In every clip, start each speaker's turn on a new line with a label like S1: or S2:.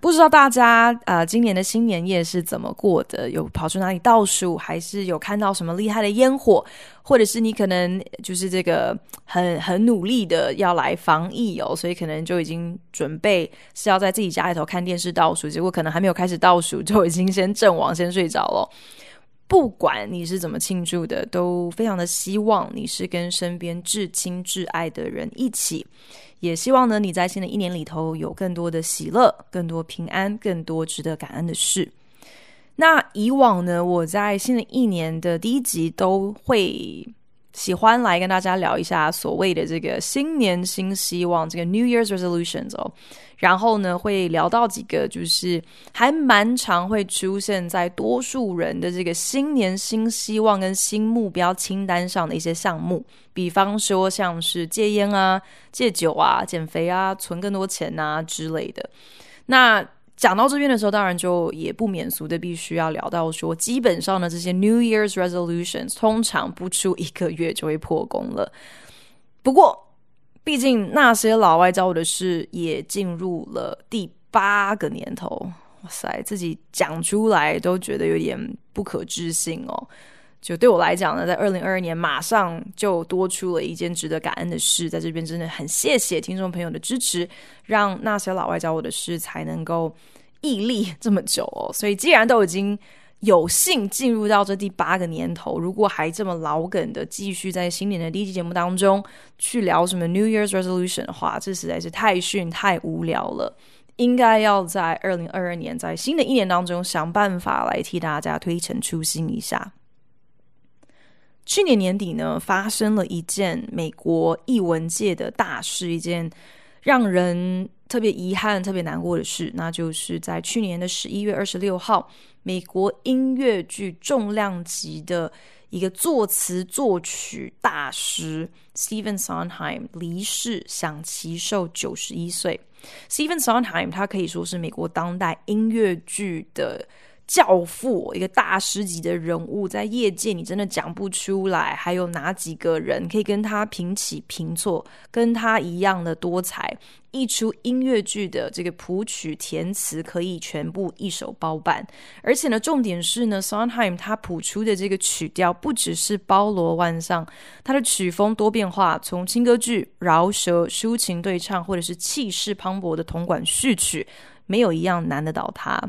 S1: 不知道大家啊、今年的新年夜是怎么过的？有跑去哪里倒数，还是有看到什么厉害的烟火？或者是你可能就是这个很很努力的要来防疫哦，所以可能就已经准备是要在自己家里头看电视倒数，结果可能还没有开始倒数，就已经先阵亡，先睡着了。不管你是怎么庆祝的，都非常的希望你是跟身边至亲至爱的人一起。也希望呢，你在新的一年里头有更多的喜乐、更多平安、更多值得感恩的事。那以往呢，我在新的一年的第一集都会喜欢来跟大家聊一下所谓的这个新年新希望，这个 New Year's Resolutions 哦。然后呢，会聊到几个就是还蛮常会出现在多数人的这个新年新希望跟新目标清单上的一些项目，比方说像是戒烟啊、戒酒啊、减肥啊、存更多钱啊之类的。那讲到这边的时候，当然就也不免俗的必须要聊到说，基本上呢，这些 New Year's Resolutions 通常不出一个月就会破功了。不过，毕竟那些老外教我的事也进入了第八个年头，哇塞，自己讲出来都觉得有点不可置信哦。就对我来讲呢，在二零二二年马上就多出了一件值得感恩的事，在这边真的很谢谢听众朋友的支持，让那些老外教我的事才能够屹立这么久哦。所以既然都已经。有幸进入到这第八个年头，如果还这么老梗的继续在新年的第一期节目当中去聊什么 New Year's Resolution 的话，这实在是太逊太无聊了。应该要在二零二二年，在新的一年当中想办法来替大家推陈出新一下。去年年底呢，发生了一件美国译文界的大事，一件让人特别遗憾、特别难过的事，那就是在去年的十一月二十六号。美国音乐剧重量级的一个作词作曲大师 Stephen Sondheim 离世，享耆寿九十一岁。Stephen Sondheim 他可以说是美国当代音乐剧的教父，一个大师级的人物，在业界你真的讲不出来，还有哪几个人可以跟他平起平坐，跟他一样的多才。一出音乐剧的这个谱曲填词可以全部一手包办，而且呢，重点是呢，Sondheim 他谱出的这个曲调不只是包罗万象，他的曲风多变化，从轻歌剧、饶舌、抒情对唱，或者是气势磅礴的铜管序曲，没有一样难得倒他。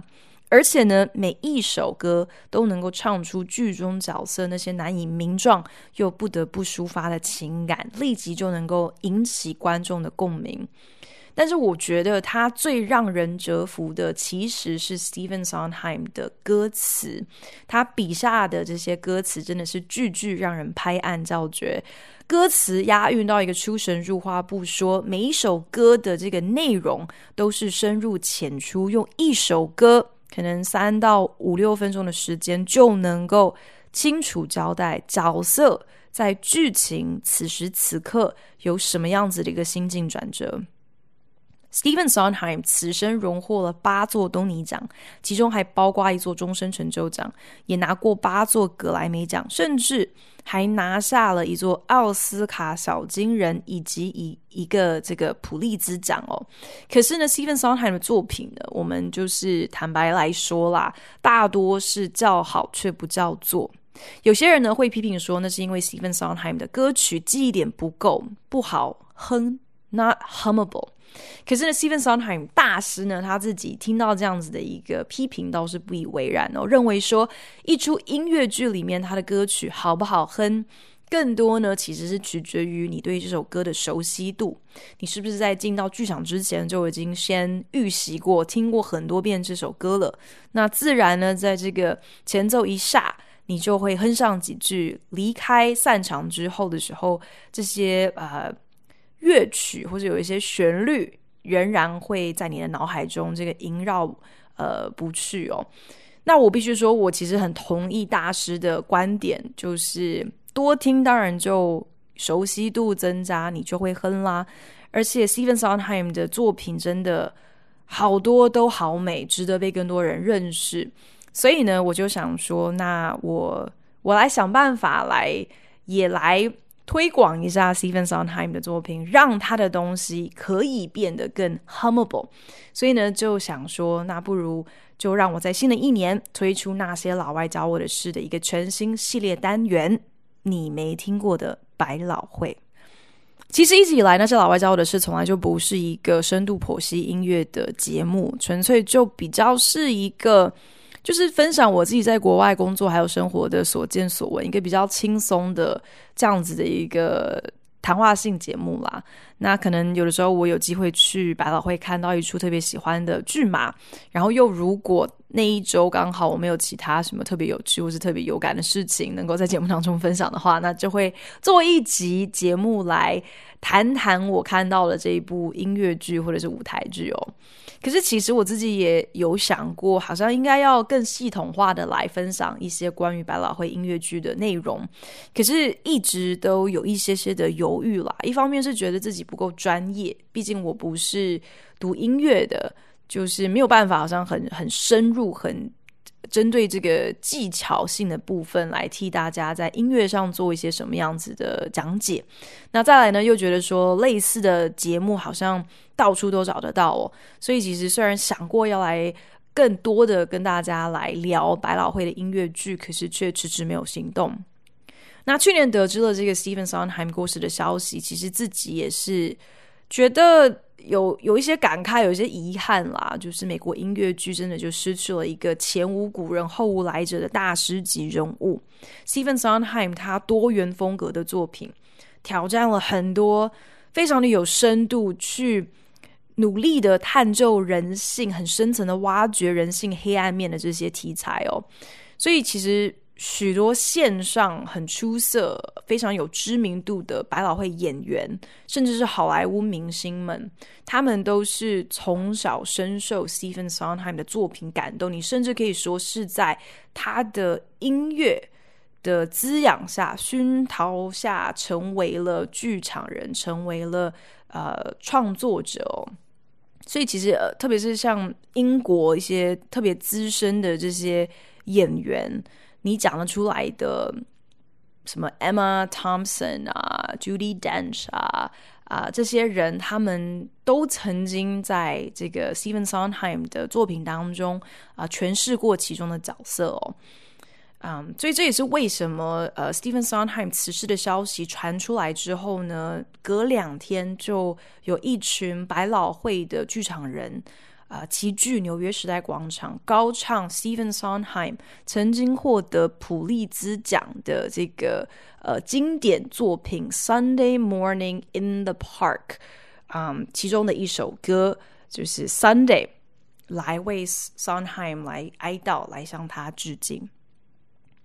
S1: 而且呢，每一首歌都能够唱出剧中角色那些难以名状又不得不抒发的情感，立即就能够引起观众的共鸣。但是我觉得他最让人折服的，其实是 Stephen Sondheim 的歌词。他笔下的这些歌词真的是句句让人拍案叫绝，歌词押韵到一个出神入化不说，每一首歌的这个内容都是深入浅出，用一首歌可能三到五六分钟的时间就能够清楚交代角色在剧情此时此刻有什么样子的一个心境转折。Steven Sondheim 此生荣获了八座东尼奖，其中还包括一座终身成就奖，也拿过八座格莱美奖，甚至还拿下了一座奥斯卡小金人以及一一个这个普利兹奖哦。可是呢，Stephen Sondheim 的作品呢，我们就是坦白来说啦，大多是叫好却不叫座。有些人呢会批评说，那是因为 Stephen Sondheim 的歌曲记忆点不够，不好哼，not hummable。可是呢，Steven Sondheim 大师呢，他自己听到这样子的一个批评，倒是不以为然哦，认为说一出音乐剧里面他的歌曲好不好哼，更多呢其实是取决于你对这首歌的熟悉度，你是不是在进到剧场之前就已经先预习过、听过很多遍这首歌了？那自然呢，在这个前奏一下，你就会哼上几句。离开散场之后的时候，这些呃。乐曲或者有一些旋律，仍然会在你的脑海中这个萦绕，呃不去哦。那我必须说，我其实很同意大师的观点，就是多听当然就熟悉度增加，你就会哼啦。而且 Stephen Sondheim 的作品真的好多都好美，值得被更多人认识。所以呢，我就想说，那我我来想办法来也来推广一下 Stephen Sondheim 的作品，让他的东西可以变得更 hummable。所以呢，就想说，那不如就让我在新的一年推出那些老外教我的事的一个全新系列单元，你没听过的百老汇。其实一直以来，那些老外教我的事从来就不是一个深度剖析音乐的节目，纯粹就比较是一个。就是分享我自己在国外工作还有生活的所见所闻，一个比较轻松的这样子的一个谈话性节目啦。那可能有的时候我有机会去百老汇看到一出特别喜欢的剧嘛，然后又如果那一周刚好我没有其他什么特别有趣或是特别有感的事情能够在节目当中分享的话，那就会做一集节目来谈谈我看到的这一部音乐剧或者是舞台剧哦。可是，其实我自己也有想过，好像应该要更系统化的来分享一些关于百老汇音乐剧的内容。可是，一直都有一些些的犹豫啦。一方面是觉得自己不够专业，毕竟我不是读音乐的，就是没有办法，好像很很深入、很。针对这个技巧性的部分来替大家在音乐上做一些什么样子的讲解。那再来呢，又觉得说类似的节目好像到处都找得到哦。所以其实虽然想过要来更多的跟大家来聊百老汇的音乐剧，可是却迟迟没有行动。那去年得知了这个 Stephen Sondheim 过世的消息，其实自己也是觉得。有有一些感慨，有一些遗憾啦，就是美国音乐剧真的就失去了一个前无古人后无来者的大师级人物。Stephen Sondheim 他多元风格的作品，挑战了很多非常的有深度，去努力的探究人性，很深层的挖掘人性黑暗面的这些题材哦。所以其实。许多线上很出色、非常有知名度的百老汇演员，甚至是好莱坞明星们，他们都是从小深受 Stephen Sondheim 的作品感动。你甚至可以说是在他的音乐的滋养下、熏陶下，成为了剧场人，成为了呃创作者哦。所以其实呃，特别是像英国一些特别资深的这些演员。你讲得出来的什么 Emma Thompson 啊，Judy Dench 啊啊，这些人他们都曾经在这个 Stephen Sondheim 的作品当中啊诠释过其中的角色哦。嗯，所以这也是为什么呃 Stephen Sondheim 辞世的消息传出来之后呢，隔两天就有一群百老汇的剧场人。啊，齐聚纽约时代广场，高唱 Steven Sondheim 曾经获得普利兹奖的这个呃经典作品《Sunday Morning in the Park》啊、嗯，其中的一首歌就是《Sunday》，来为 Sondheim 来哀悼，来向他致敬。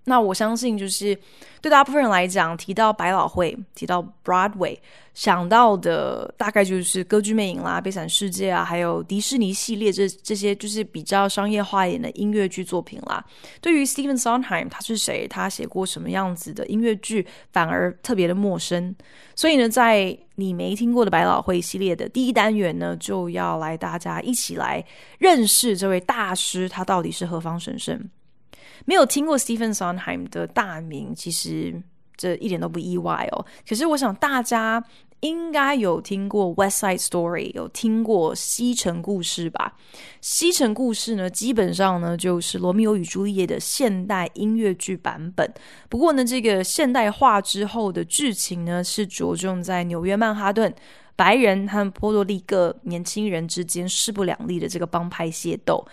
S1: 那我相信，就是对大部分人来讲，提到百老汇，提到 Broadway，想到的大概就是《歌剧魅影》啦，《悲惨世界》啊，还有迪士尼系列这这些，就是比较商业化一点的音乐剧作品啦。对于 Stephen Sondheim，他是谁？他写过什么样子的音乐剧？反而特别的陌生。所以呢，在你没听过的百老汇系列的第一单元呢，就要来大家一起来认识这位大师，他到底是何方神圣？没有听过 Stephen Sondheim 的大名，其实这一点都不意外哦。可是我想大家应该有听过《West Side Story》，有听过《西城故事》吧？《西城故事》呢，基本上呢就是《罗密欧与朱丽叶》的现代音乐剧版本。不过呢，这个现代化之后的剧情呢，是着重在纽约曼哈顿白人和波多黎各年轻人之间势不两立的这个帮派械斗，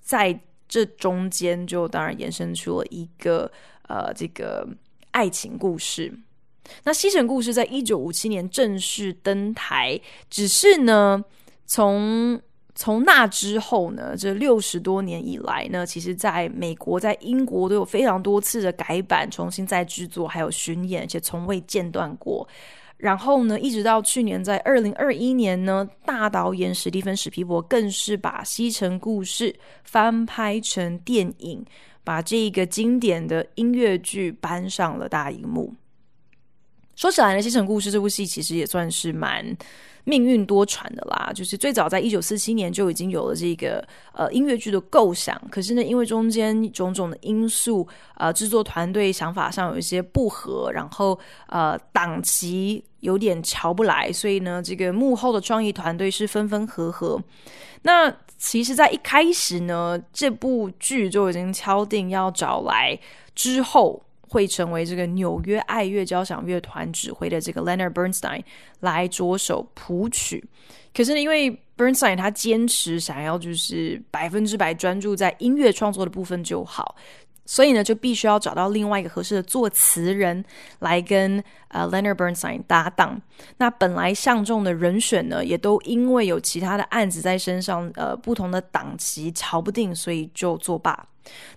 S1: 在。这中间就当然延伸出了一个呃这个爱情故事。那《西城故事》在一九五七年正式登台，只是呢，从从那之后呢，这六十多年以来呢，其实在美国、在英国都有非常多次的改版、重新再制作，还有巡演，而且从未间断过。然后呢，一直到去年在二零二一年呢，大导演史蒂芬史皮伯更是把《西城故事》翻拍成电影，把这个经典的音乐剧搬上了大荧幕。说起来呢，《西城故事》这部戏其实也算是蛮命运多舛的啦。就是最早在一九四七年就已经有了这个呃音乐剧的构想，可是呢，因为中间种种的因素，呃，制作团队想法上有一些不合，然后呃档期有点瞧不来，所以呢，这个幕后的创意团队是分分合合。那其实，在一开始呢，这部剧就已经敲定要找来之后。会成为这个纽约爱乐交响乐团指挥的这个 Leonard Bernstein 来着手谱曲，可是呢，因为 Bernstein 他坚持想要就是百分之百专注在音乐创作的部分就好，所以呢，就必须要找到另外一个合适的作词人来跟呃 Leonard Bernstein 搭档。那本来相中的人选呢，也都因为有其他的案子在身上，呃，不同的档期瞧不定，所以就作罢。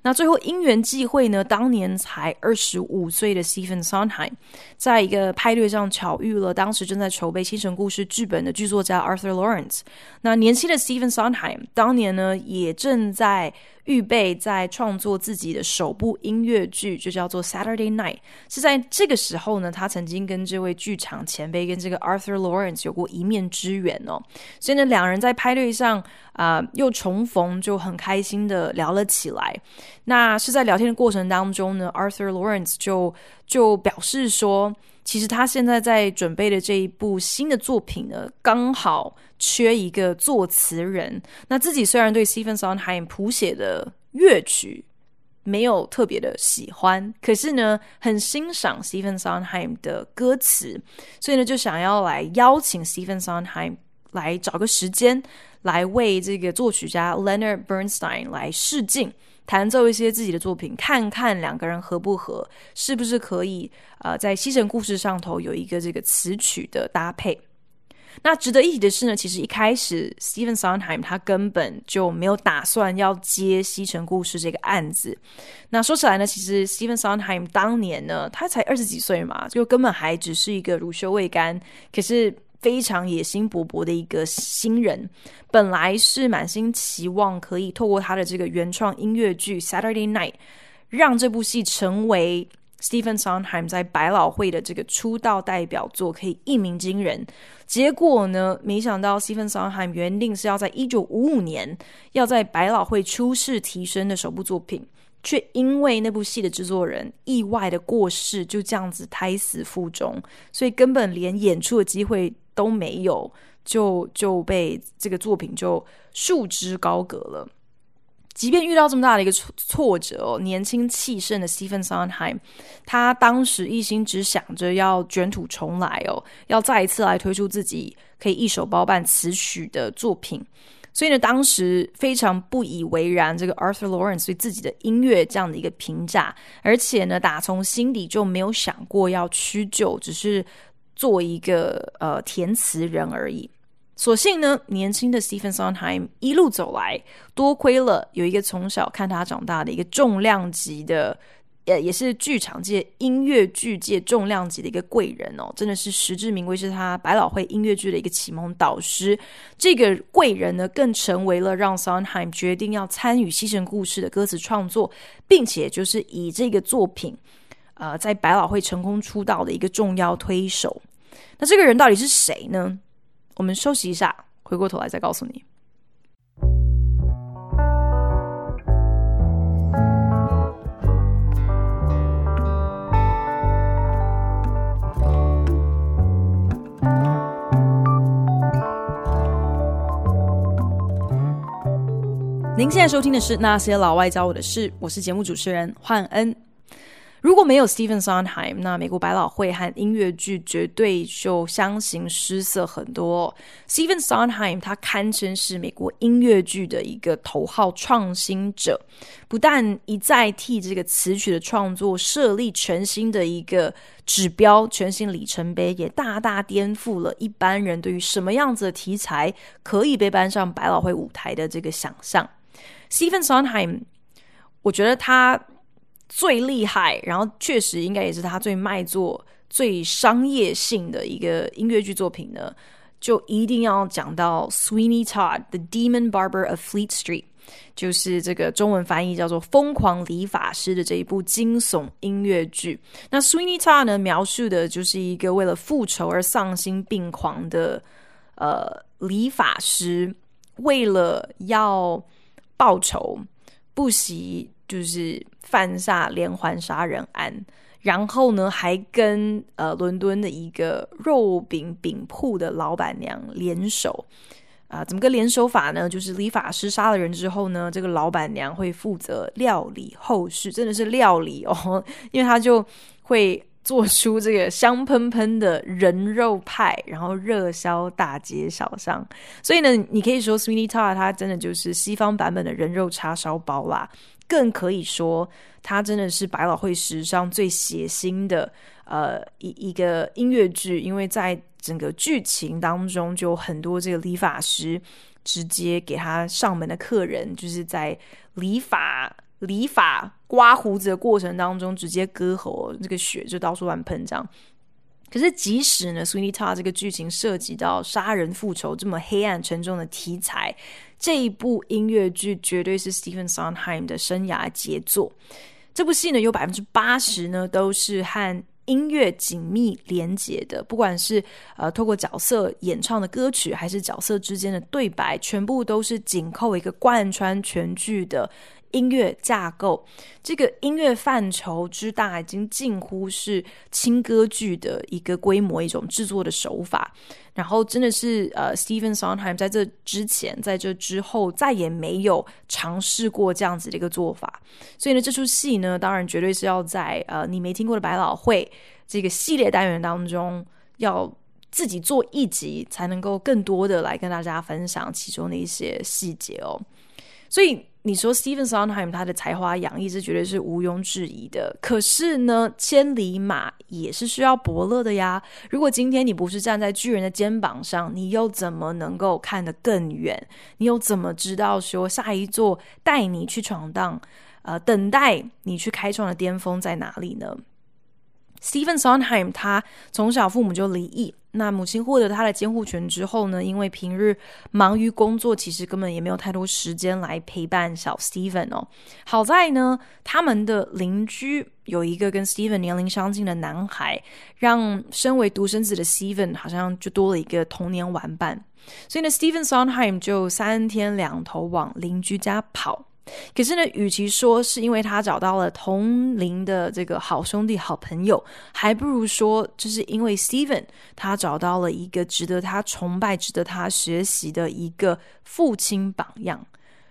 S1: 那最后因缘际会呢，当年才二十五岁的 Stephen Sondheim，在一个派对上巧遇了当时正在筹备《西城故事》剧本的剧作家 Arthur Lawrence。那年轻的 Stephen Sondheim 当年呢，也正在预备在创作自己的首部音乐剧，就叫做《Saturday Night》。是在这个时候呢，他曾经跟这位剧场前辈，跟这个 Arthur Lawrence 有过一面之缘哦。所以呢，两人在派对上啊、又重逢，就很开心的聊了起来。那是在聊天的过程当中呢，Arthur Lawrence 就就表示说，其实他现在在准备的这一部新的作品呢，刚好缺一个作词人。那自己虽然对 Stephen Sondheim 谱写的乐曲没有特别的喜欢，可是呢，很欣赏 Stephen Sondheim 的歌词，所以呢，就想要来邀请 Stephen Sondheim 来找个时间，来为这个作曲家 Leonard Bernstein 来试镜。弹奏一些自己的作品，看看两个人合不合，是不是可以呃在西城故事上头有一个这个词曲的搭配。那值得一提的是呢，其实一开始 Stephen Sondheim 他根本就没有打算要接西城故事这个案子。那说起来呢，其实 Stephen Sondheim 当年呢，他才二十几岁嘛，就根本还只是一个乳臭未干。可是。非常野心勃勃的一个新人，本来是满心期望可以透过他的这个原创音乐剧《Saturday Night》，让这部戏成为 Stephen Sondheim 在百老汇的这个出道代表作，可以一鸣惊人。结果呢，没想到 Stephen Sondheim 原定是要在一九五五年要在百老汇出世提升的首部作品，却因为那部戏的制作人意外的过世，就这样子胎死腹中，所以根本连演出的机会。都没有，就就被这个作品就束之高阁了。即便遇到这么大的一个挫挫折哦，年轻气盛的 Stephen Sondheim，他当时一心只想着要卷土重来哦，要再一次来推出自己可以一手包办词曲的作品。所以呢，当时非常不以为然这个 Arthur Lawrence 对自己的音乐这样的一个评价，而且呢，打从心底就没有想过要屈就，只是。做一个呃填词人而已。所幸呢，年轻的 Stephen Sondheim 一路走来，多亏了有一个从小看他长大的一个重量级的，呃，也是剧场界、音乐剧界重量级的一个贵人哦，真的是实至名归，是他百老汇音乐剧的一个启蒙导师。这个贵人呢，更成为了让 Sondheim 决定要参与《西城故事》的歌词创作，并且就是以这个作品。呃，在百老汇成功出道的一个重要推手，那这个人到底是谁呢？我们休息一下，回过头来再告诉你。您现在收听的是《那些老外教我的事》，我是节目主持人焕恩。如果没有 Stephen Sondheim，那美国百老汇和音乐剧绝对就相形失色很多。Stephen Sondheim 他堪称是美国音乐剧的一个头号创新者，不但一再替这个词曲的创作设立全新的一个指标、全新里程碑，也大大颠覆了一般人对于什么样子的题材可以被搬上百老汇舞台的这个想象。Stephen Sondheim，我觉得他。最厉害，然后确实应该也是他最卖座、最商业性的一个音乐剧作品呢，就一定要讲到 Sweeney Todd, The Demon Barber of Fleet Street，就是这个中文翻译叫做《疯狂理发师》的这一部惊悚音乐剧。那 Sweeney Todd 呢，描述的就是一个为了复仇而丧心病狂的呃理发师，为了要报仇，不惜就是犯下连环杀人案。然后呢，还跟呃伦敦的一个肉饼饼铺的老板娘联手啊、怎么个联手法呢？就是理发师杀了人之后呢，这个老板娘会负责料理后事，真的是料理哦，因为她就会做出这个香喷喷的人肉派，然后热销大街小巷。所以呢，你可以说 Sweeney Todd 它真的就是西方版本的人肉叉烧包啦。更可以说，它真的是百老汇史上最血腥的呃一一个音乐剧，因为在整个剧情当中，就很多这个理发师直接给他上门的客人，就是在理发理发刮胡子的过程当中，直接割喉，这个血就到处乱喷，这样。可是，即使呢，Sweeney Todd 这个剧情涉及到杀人复仇这么黑暗沉重的题材，这一部音乐剧绝对是 Stephen Sondheim 的生涯杰作。这部戏呢，有百分之八十呢都是和音乐紧密连结的，不管是呃透过角色演唱的歌曲，还是角色之间的对白，全部都是紧扣一个贯穿全剧的。音乐架构，这个音乐范畴之大，已经近乎是轻歌剧的一个规模，一种制作的手法。然后，真的是呃，Stephen Sondheim 在这之前，在这之后，再也没有尝试过这样子的一个做法。所以呢，这出戏呢，当然绝对是要在呃你没听过的百老汇这个系列单元当中，要自己做一集，才能够更多的来跟大家分享其中的一些细节哦。所以。你说 Stephen Sondheim 他的才华洋溢，这绝对是毋庸置疑的。可是呢，千里马也是需要伯乐的呀。如果今天你不是站在巨人的肩膀上，你又怎么能够看得更远？你又怎么知道说下一座带你去闯荡，呃，等待你去开创的巅峰在哪里呢？Stephen Sondheim 他从小父母就离异，那母亲获得他的监护权之后呢，因为平日忙于工作，其实根本也没有太多时间来陪伴小 Stephen 哦。好在呢，他们的邻居有一个跟 Stephen 年龄相近的男孩，让身为独生子的 Stephen 好像就多了一个童年玩伴。所以呢，Stephen Sondheim 就三天两头往邻居家跑。可是呢，与其说是因为他找到了同龄的这个好兄弟、好朋友，还不如说，就是因为 Stephen 他找到了一个值得他崇拜、值得他学习的一个父亲榜样。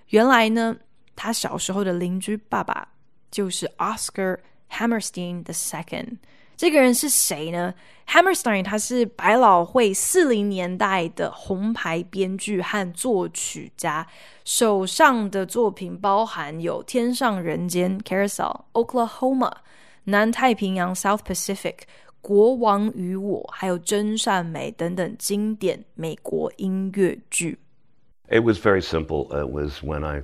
S1: 原来呢，他小时候的邻居爸爸就是 Oscar Hammerstein the Second。这个人是谁呢？Hammerstein 他是百老汇四零年代的红牌编剧和作曲家，手上的作品包含有《天上人间》（Carousel）、《Oklahoma》、《南太平洋》（South Pacific）、《国王与我》还有《真善美》等等经典美国音乐剧。
S2: It was very simple. It was when I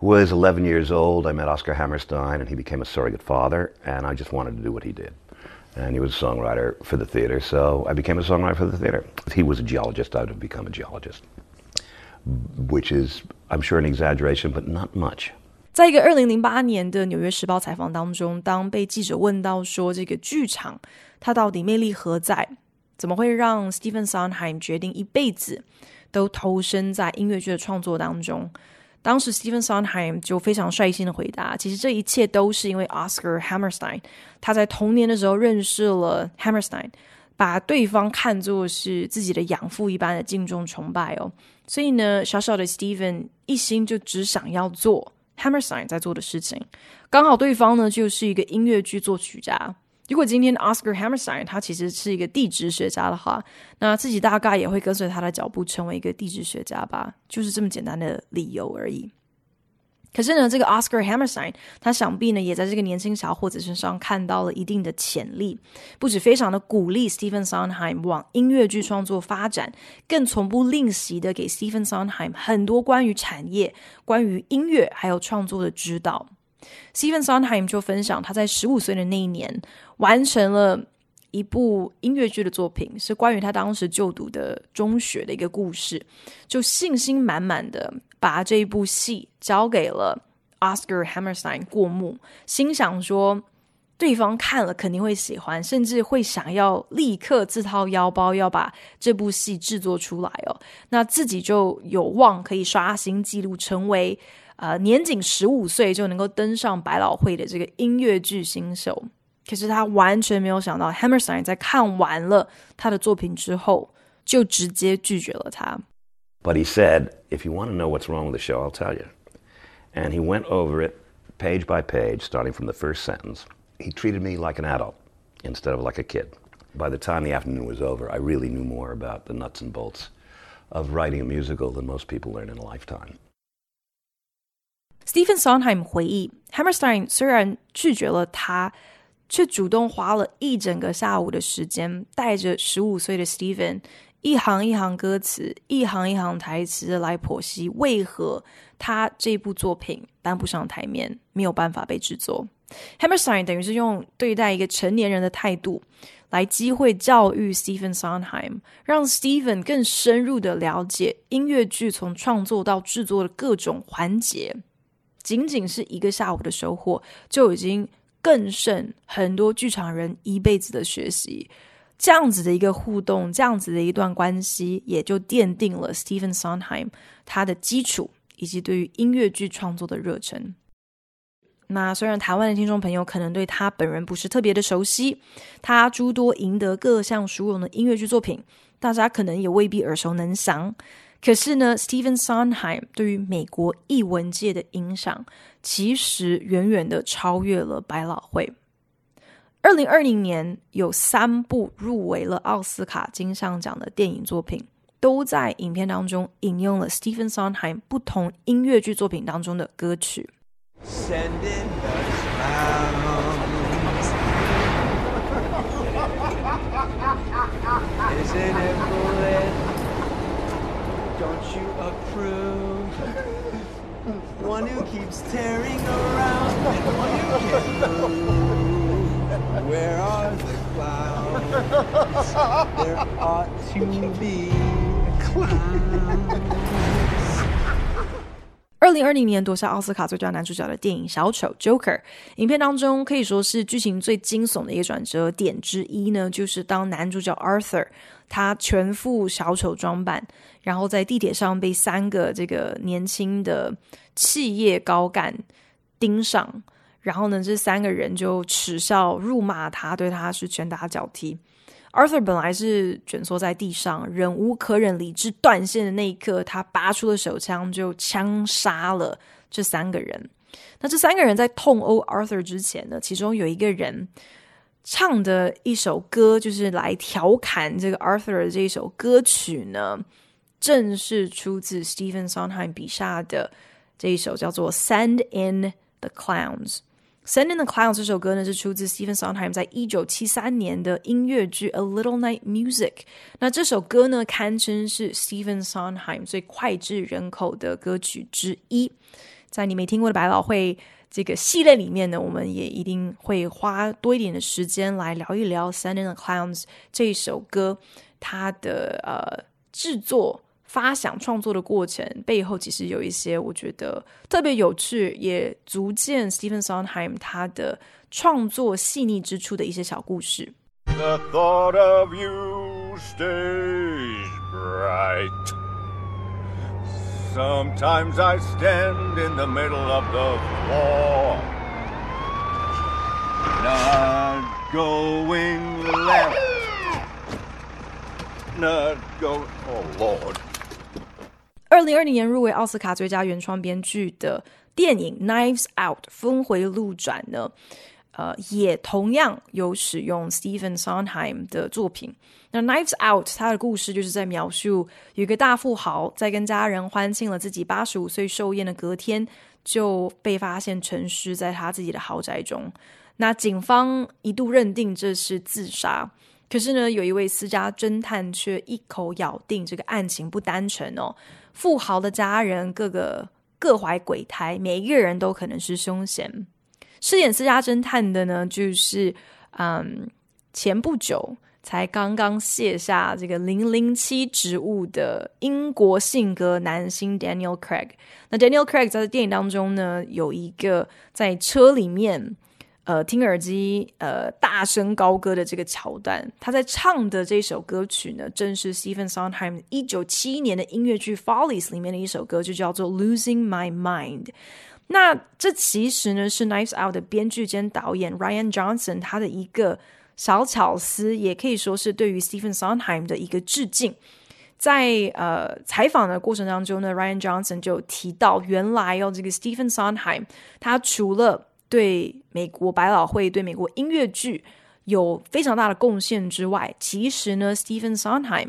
S2: was 11 years old. I met Oscar Hammerstein, and he became a surrogate father, and I just wanted to do what he did. And he was a songwriter for the theater, so I became a songwriter for the theater. If he was a geologist, I would have become a geologist, which is, I'm sure, an exaggeration, but not much.
S1: 在一个二零零八年的《纽约时报》采访当中，当被记者问到说这个剧场它到底魅力何在，怎么会让 Stephen Sondheim 决定一辈子都投身在音乐剧的创作当中？当时 Stephen Sondheim 就非常率性的回答：“其实这一切都是因为 Oscar Hammerstein， 他在童年的时候认识了 Hammerstein，把对方看作是自己的养父一般的敬重崇拜哦。所以呢，小小的 Stephen 一心就只想要做 Hammerstein 在做的事情。刚好对方呢就是一个音乐剧作曲家。”如果今天 Oscar Hammerstein 他其实是一个地质学家的话，那自己大概也会跟随他的脚步成为一个地质学家吧，就是这么简单的理由而已。可是呢，这个 Oscar Hammerstein 他想必呢也在这个年轻小伙子身上看到了一定的潜力，不止非常的鼓励 Stephen Sondheim 往音乐剧创作发展，更从不吝惜的给 Stephen Sondheim 很多关于产业、关于音乐还有创作的指导。Stephen Sondheim 就分享，他在十五岁的那一年完成了一部音乐剧的作品，是关于他当时就读的中学的一个故事，就信心满满的把这一部戏交给了 Oscar Hammerstein 过目，心想说对方看了肯定会喜欢，甚至会想要立刻自掏腰包要把这部戏制作出来哦，那自己就有望可以刷新纪录，成为呃年仅十五岁就能够登上百老汇的这个音乐剧新秀。可是他完全没有想到，Hammerstein 在看完了他的作品之后，就直接拒绝了他。
S2: But he said, "If you want to know what's wrong with the show, I'll tell you." And he went over it page by page, starting from the first sentence. He treated me like an adult instead of like a kid. By the time the afternoon was over, I really knew more about the nuts and bolts of writing a musical than most people learn in a lifetime.
S1: Stephen Sondheim 回忆，Hammerstein 虽然拒绝了他。却主动花了一整个下午的时间，带着十五岁的 Steven 一行一行歌词、一行一行台词来剖析为何他这部作品搬不上台面，没有办法被制作。Hammerstein 等于是用对待一个成年人的态度来机会教育 Stephen Sondheim，让 Steven 更深入的了解音乐剧从创作到制作的各种环节。仅仅是一个下午的收获，就已经。更胜很多剧场人一辈子的学习，这样子的一个互动，这样子的一段关系，也就奠定了 Stephen Sondheim 他的基础以及对于音乐剧创作的热忱。那虽然台湾的听众朋友可能对他本人不是特别的熟悉，他诸多赢得各项殊荣的音乐剧作品，大家可能也未必耳熟能详。可是呢，Stephen Sondheim 对于美国艺文界的影响，其实远远的超越了百老汇。二零二零年有三部入围了奥斯卡金像奖的电影作品，都在影片当中引用了 Stephen Sondheim 不同音乐剧作品当中的歌曲。二零二零年夺下奥斯卡最佳男主角的电影《小丑》（Joker） 影片当中，可以说是剧情最惊悚的一个转折点之一呢，就是当男主角 Arthur 他全副小丑装扮，然后在地铁上被三个这个年轻的企业高干盯上，然后呢，这三个人就耻笑、辱骂他，对他是拳打脚踢。Arthur 本来是蜷缩在地上，忍无可忍，理智断线的那一刻，他拔出了手枪，就枪杀了这三个人。那这三个人在痛殴 Arthur 之前呢，其中有一个人唱的一首歌，就是来调侃这个 Arthur 的这一首歌曲呢，正是出自 Stephen Sondheim 笔下的这一首叫做《Send in the Clowns》。《Send in the Clowns》这首歌呢，是出自 Stephen Sondheim 在一九七三年的音乐剧《A Little Night Music》。那这首歌呢，堪称是 Stephen Sondheim 最脍炙人口的歌曲之一。在你没听过的百老汇这个系列里面呢，我们也一定会花多一点的时间来聊一聊《Send in the Clowns》这首歌，它的呃制作。发想创作的过程背后，其实有一些我觉得特别有趣，也足见 Stephen Sondheim 他的创作细腻之处的一些小故事。The thought of you stays bright. Sometimes I stand in the middle of the floor. Not going left. Not going, oh Lord. 二零二零年入围奥斯卡最佳原创编剧的电影《Knives Out》峰回路转呢，呃，也同样有使用 Stephen Sondheim 的作品。那《Knives Out》它的故事就是在描述有一个大富豪在跟家人欢庆了自己八十五岁寿宴的隔天，就被发现陈尸在他自己的豪宅中。那警方一度认定这是自杀，可是呢，有一位私家侦探却一口咬定这个案情不单纯哦。富豪的家人各个各怀鬼胎，每一个人都可能是凶嫌。饰演私家侦探的呢，就是嗯前不久才刚刚卸下这个零零七职务的英国性格男星 Daniel Craig。那 Daniel Craig 在电影当中呢，有一个在车里面。呃，听耳机，呃，大声高歌的这个桥段，他在唱的这首歌曲呢，正是 Stephen Sondheim 一九七一年的音乐剧《Follies》里面的一首歌，就叫做《Losing My Mind》。那这其实呢是《Knives Out》的编剧兼导演 Ryan Johnson 他的一个小巧思，也可以说是对于 Stephen Sondheim 的一个致敬。在呃采访的过程当中呢，Ryan Johnson 就提到，原来哦，这个 Stephen Sondheim 他除了对美国百老汇、对美国音乐剧有非常大的贡献之外，其实呢，Stephen Sondheim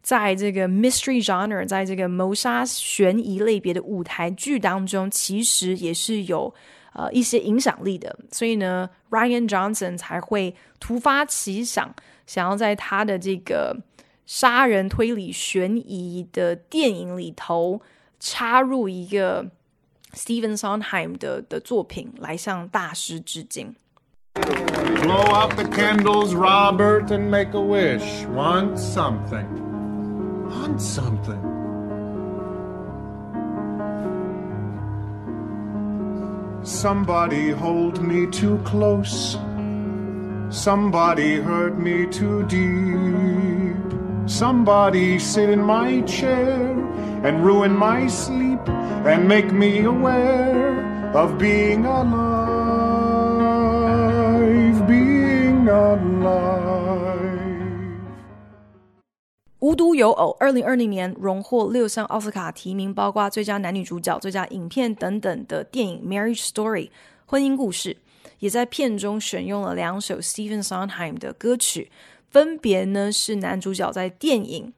S1: 在这个 mystery genre，在这个谋杀悬疑类别的舞台剧当中，其实也是有呃一些影响力的。所以呢，Ryan Johnson 才会突发奇想，想要在他的这个杀人推理悬疑的电影里头插入一个。Stephen Sondheim 的的作品来向大师致敬。
S3: Blow out the candles, Robert, and make a wish. Want something? Want something? Somebody hold me too close. Somebody hurt me too deep. Somebody sit in my chair and ruin my sleep. And make me aware of being alive, being alive.
S1: 无独有偶，二零二零年荣获六项奥斯卡提名，包括最佳男女主角、最佳影片等等的电影《Marriage Story》婚姻故事，也在片中选用了两首 Stephen Sondheim 的歌曲，分别呢是男主角在电影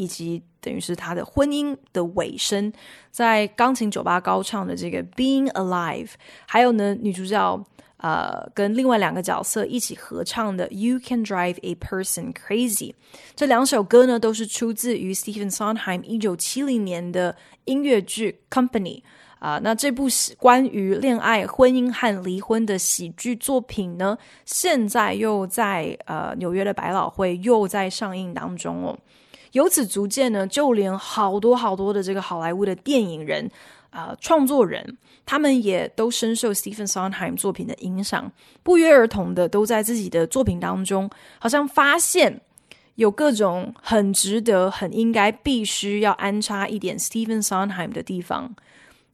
S1: 以及。等于是他的婚姻的尾声，在钢琴酒吧高唱的这个《Being Alive》，还有呢，女主角呃跟另外两个角色一起合唱的《You Can Drive a Person Crazy》。这两首歌呢，都是出自于 Stephen Sondheim 一九七零年的音乐剧《Company》啊、那这部关于恋爱、婚姻和离婚的喜剧作品呢，现在又在呃纽约的百老汇又在上映当中哦。由此足见呢，就连好多好多的这个好莱坞的电影人啊、创作人，他们也都深受 Stephen Sondheim 作品的影响，不约而同的都在自己的作品当中，好像发现有各种很值得、很应该、必须要安插一点 Stephen Sondheim 的地方。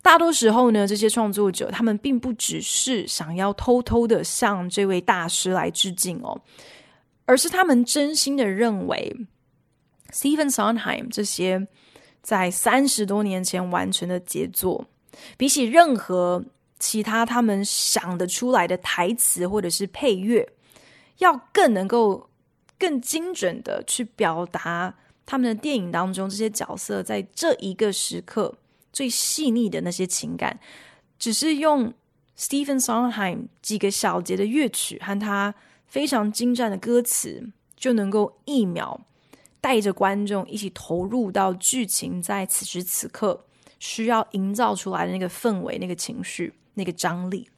S1: 大多时候呢，这些创作者他们并不只是想要偷偷的向这位大师来致敬哦，而是他们真心的认为。Stephen Sondheim 这些在三十多年前完成的杰作，比起任何其他他们想得出来的台词或者是配乐，要更能够更精准的去表达他们的电影当中这些角色在这一个时刻最细腻的那些情感。只是用 Stephen Sondheim 几个小节的乐曲和他非常精湛的歌词，就能够一秒。带着观众一起投入到剧情，在此时此刻需要营造出来的那个氛围、那个情绪、那个张力。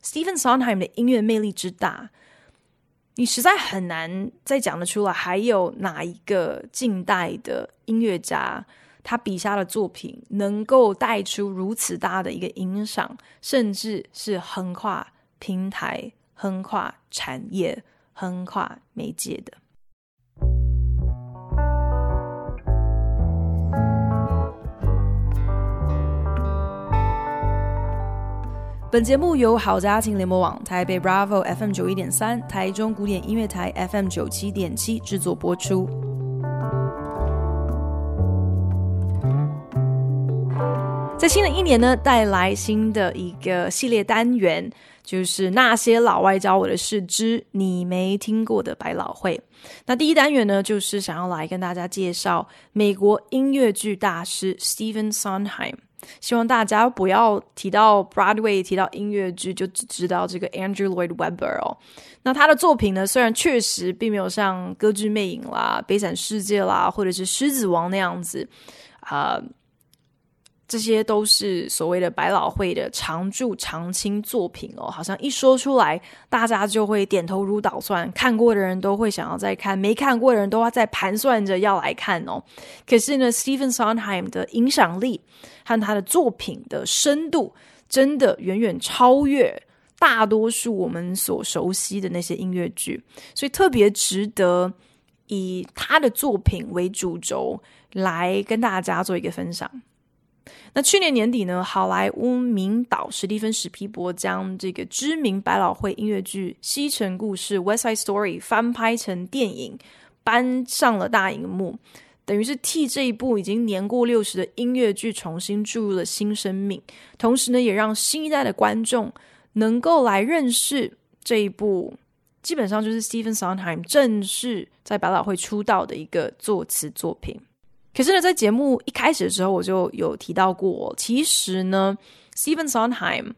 S1: Stephen Sondheim 的音乐魅力之大，你实在很难再讲得出来。还有哪一个近代的音乐家，他笔下的作品能够带出如此大的一个影响，甚至是横跨平台、横跨产业、横跨媒介的？本节目由好家庭联播网、台北 Bravo FM 九一点三、台中古典音乐台 FM 九七点七制作播出。在新的一年呢，带来新的一个系列单元，就是那些老外教我的事之你没听过的百老汇。那第一单元呢，就是想要来跟大家介绍美国音乐剧大师 Stephen Sondheim。希望大家不要提到 Broadway，提到音乐剧就只知道这个 Andrew Lloyd Webber 哦。那他的作品呢，虽然确实并没有像《歌剧魅影》啦、《悲惨世界》啦，或者是《狮子王》那样子啊、这些都是所谓的百老汇的常驻常青作品哦，好像一说出来，大家就会点头如捣蒜，看过的人都会想要再看，没看过的人都要在盘算着要来看哦。可是呢，Stephen Sondheim 的影响力和他的作品的深度，真的远远超越大多数我们所熟悉的那些音乐剧，所以特别值得以他的作品为主轴来跟大家做一个分享。那去年年底呢，好莱坞名导史蒂芬史皮伯将这个知名百老汇音乐剧《西城故事》（West Side Story） 翻拍成电影，搬上了大荧幕，等于是替这一部已经年过六十的音乐剧重新注入了新生命。同时呢，也让新一代的观众能够来认识这一部，基本上就是 Stephen Sondheim 正式在百老汇出道的一个作词作品。可是呢，在节目一开始的时候，我就有提到过，其实呢，Stephen Sondheim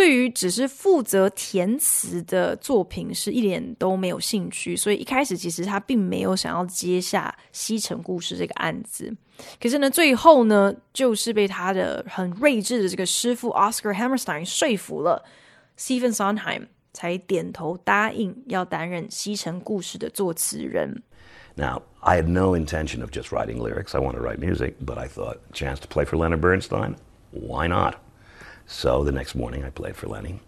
S1: 对于只是负责填词的作品是一点都没有兴趣，所以一开始其实他并没有想要接下《西城故事》这个案子。可是呢，最后呢，就是被他的很睿智的这个师傅 Oscar Hammerstein 说服了，Stephen Sondheim 才点头答应要担任《西城故事》的作词人。
S2: Now, I had no intention of just writing lyrics. I want to write music, but I thought, chance to play for Leonard Bernstein? Why not? So the next morning I played for Lenny.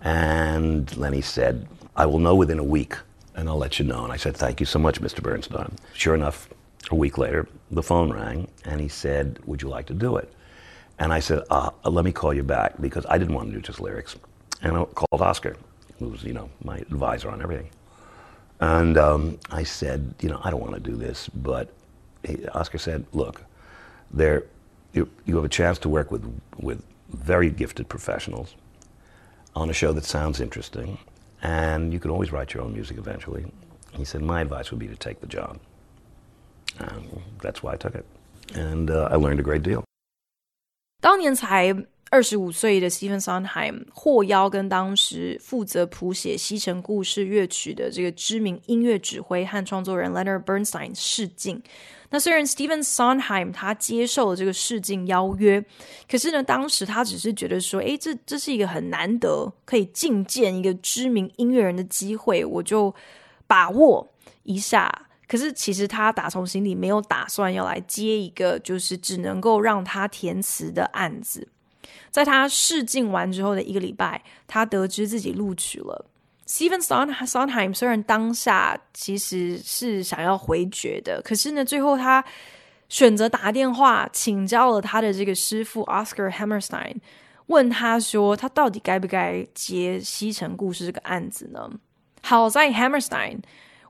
S2: And Lenny said, I will know within a week and I'll let you know. And I said, Thank you so much, Mr. Bernstein. Sure enough, a week later, the phone rang and he said, Would you like to do it? And I said, uh, Let me call you back because I didn't want to do just lyrics. And I called Oscar, who was, you know, my advisor on everything. And um, I said, you know, I don't want to do this, but he, Oscar said, look, there, you, you have a chance to work with, with very gifted professionals on a show that sounds interesting, and you can always write your own music eventually. He said, my advice would be to take the job. And that's why I took it. And uh, I learned a great deal.
S1: 当年才二十五岁的 Stephen Sondheim 获邀跟当时负责谱写《西城故事》乐曲的这个知名音乐指挥和创作人 Leonard Bernstein 试镜。 那虽然 Stephen Sondheim 他接受了这个试镜邀约，可是呢，当时他只是觉得说，诶，这这是一个很难得可以觐见一个知名音乐人的机会，我就把握一下。可是其实他打从心里没有打算要来接一个就是只能够让他填词的案子。在他试镜完之后的一个礼拜，他得知自己录取了。Stephen Sondheim 虽然当下其实是想要回绝的，可是呢，最后他选择打电话请教了他的这个师傅 Oscar Hammerstein，问他说他到底该不该接《西城故事》这个案子呢？好在 Hammerstein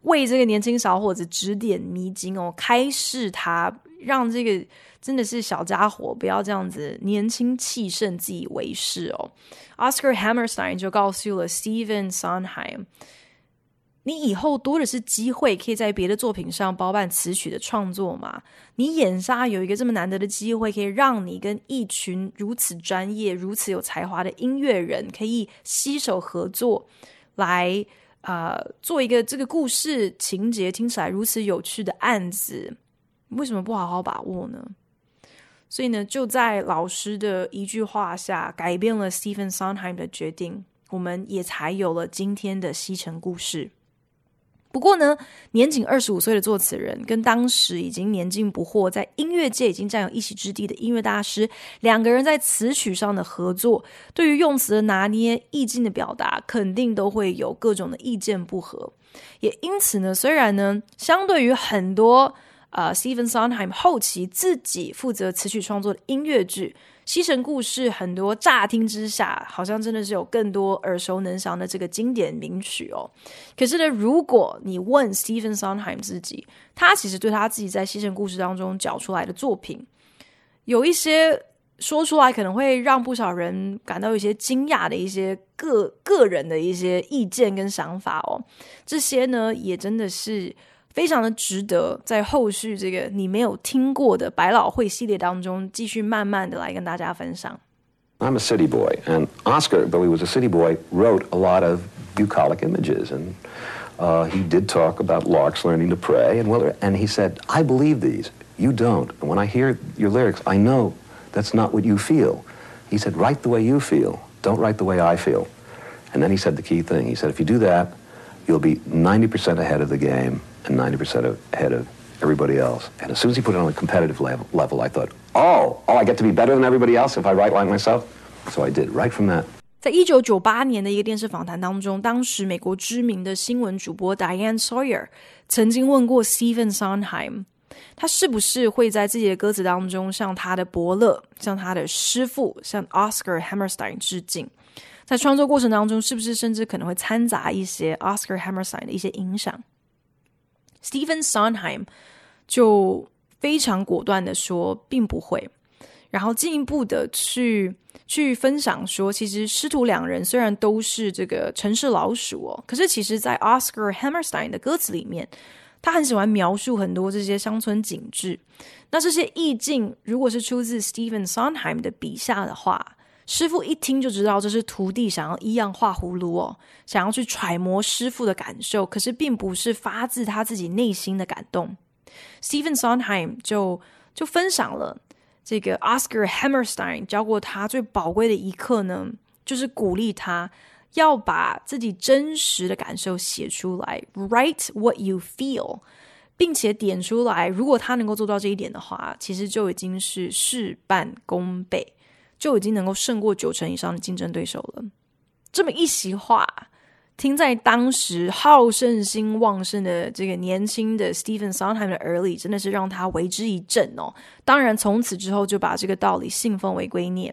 S1: 为这个年轻小伙子指点迷津哦，开示他。让这个真的是小家伙不要这样子年轻气盛、自以为是哦。Oscar Hammerstein 就告诉了 Stephen Sondheim：“ 你以后多的是机会，可以在别的作品上包办词曲的创作嘛。你眼下有一个这么难得的机会，可以让你跟一群如此专业、如此有才华的音乐人可以携手合作，来啊、呃、做一个这个故事情节听起来如此有趣的案子。”为什么不好好把握呢？所以呢，就在老师的一句话下，改变了 Stephen Sondheim 的决定，我们也才有了今天的西城故事。不过呢，年仅二十五岁的作词人，跟当时已经年近不惑，在音乐界已经占有一席之地的音乐大师，两个人在词曲上的合作，对于用词的拿捏、意境的表达，肯定都会有各种的意见不合。也因此呢，虽然呢，相对于很多。呃、uh，Stephen Sondheim 后期自己负责词曲创作的音乐剧《西城故事》，很多乍听之下好像真的是有更多耳熟能详的这个经典名曲哦。可是呢，如果你问 Stephen Sondheim 自己，他其实对他自己在《西城故事》当中缴出来的作品，有一些说出来可能会让不少人感到有些惊讶的一些个个人的一些意见跟想法哦。这些呢，也真的是。非常的值得在后续这个你没有听过的百老汇系列当中继续慢慢的来跟大家分享。
S4: I'm a city boy, and Oscar, though he was a city boy, wrote a lot of bucolic images, and uh, he did talk about larks learning to pray, and well, and he said, I believe these, you don't. And when I hear your lyrics, I know That's not what you feel. He said, write the way you feel. Don't write the way I feel. And then he said the key thing. He said, if you do that, you'll be 90% ahead of the game And 90% ahead of everybody else. And as soon as he put it on a competitive level, level, I thought, oh, oh, I get to be better than everybody else if I write like myself. So I did, right from that.
S1: 在一九九八年的一个电视访谈当中，当时美国知名的新闻主播 Diane Sawyer 曾经问过 Stephen Sondheim，他是不是会在自己的歌词当中向他的伯乐、向他的师傅、向 Oscar Hammerstein 致敬？在创作过程当中，是不是甚至可能会掺杂一些 Oscar Hammerstein 的一些影响？Stephen Sondheim 就非常果断的说，并不会。然后进一步的去去分享说，其实师徒两人虽然都是这个城市老鼠哦，可是其实，在 Oscar Hammerstein 的歌词里面，他很喜欢描述很多这些乡村景致。那这些意境，如果是出自 Stephen Sondheim 的笔下的话，师傅一听就知道这是徒弟想要一样画葫芦哦，想要去揣摩师傅的感受，可是并不是发自他自己内心的感动。Stephen Sondheim 就就分享了。这个 Oscar Hammerstein 教过他最宝贵的一课呢，就是鼓励他要把自己真实的感受写出来，Write what you feel，并且点出来。如果他能够做到这一点的话，其实就已经是事半功倍，就已经能够胜过九成以上的竞争对手了。这么一席话。听在当时好胜心旺盛的这个年轻的 Stephen Sondheim 的耳里，真的是让他为之一振哦。当然，从此之后就把这个道理信奉为圭臬。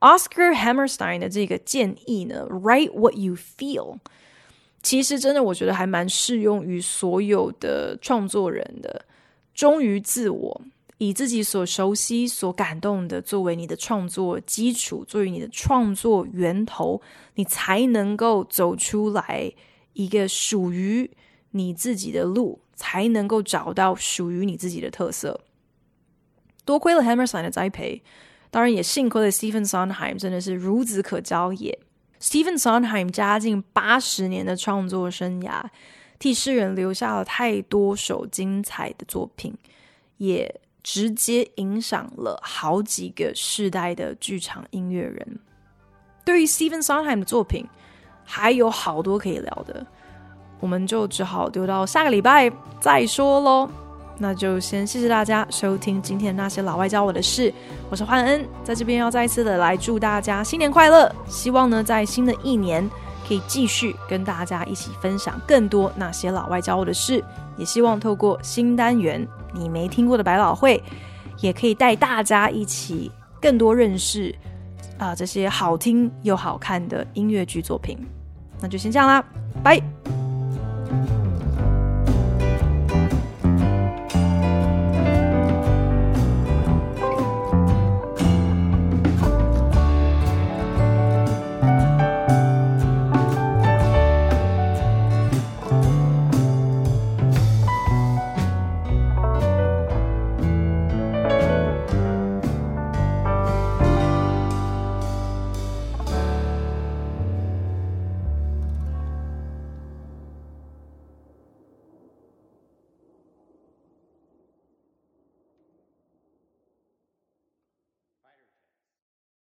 S1: Oscar Hammerstein 的这个建议呢，Write what you feel，其实真的我觉得还蛮适用于所有的创作人的，忠于自我。以自己所熟悉、所感动的作为你的创作基础，作为你的创作源头，你才能够走出来一个属于你自己的路，才能够找到属于你自己的特色。多亏了 Hammerstein 的栽培，当然也幸亏了 Stephen Sondheim，真的是孺子可教也。Stephen Sondheim 将近八十年的创作生涯，替世人留下了太多首精彩的作品，也。直接影响了好几个世代的剧场音乐人。对于 Stephen Sondheim 的作品，还有好多可以聊的，我们就只好留到下个礼拜再说喽。那就先谢谢大家收听今天那些老外教我的事，我是焕恩，在这边要再一次的来祝大家新年快乐。希望呢，在新的一年可以继续跟大家一起分享更多那些老外教我的事，也希望透过新单元。你没听过的百老汇，也可以带大家一起更多认识啊、这些好听又好看的音乐剧作品。那就先这样啦，拜。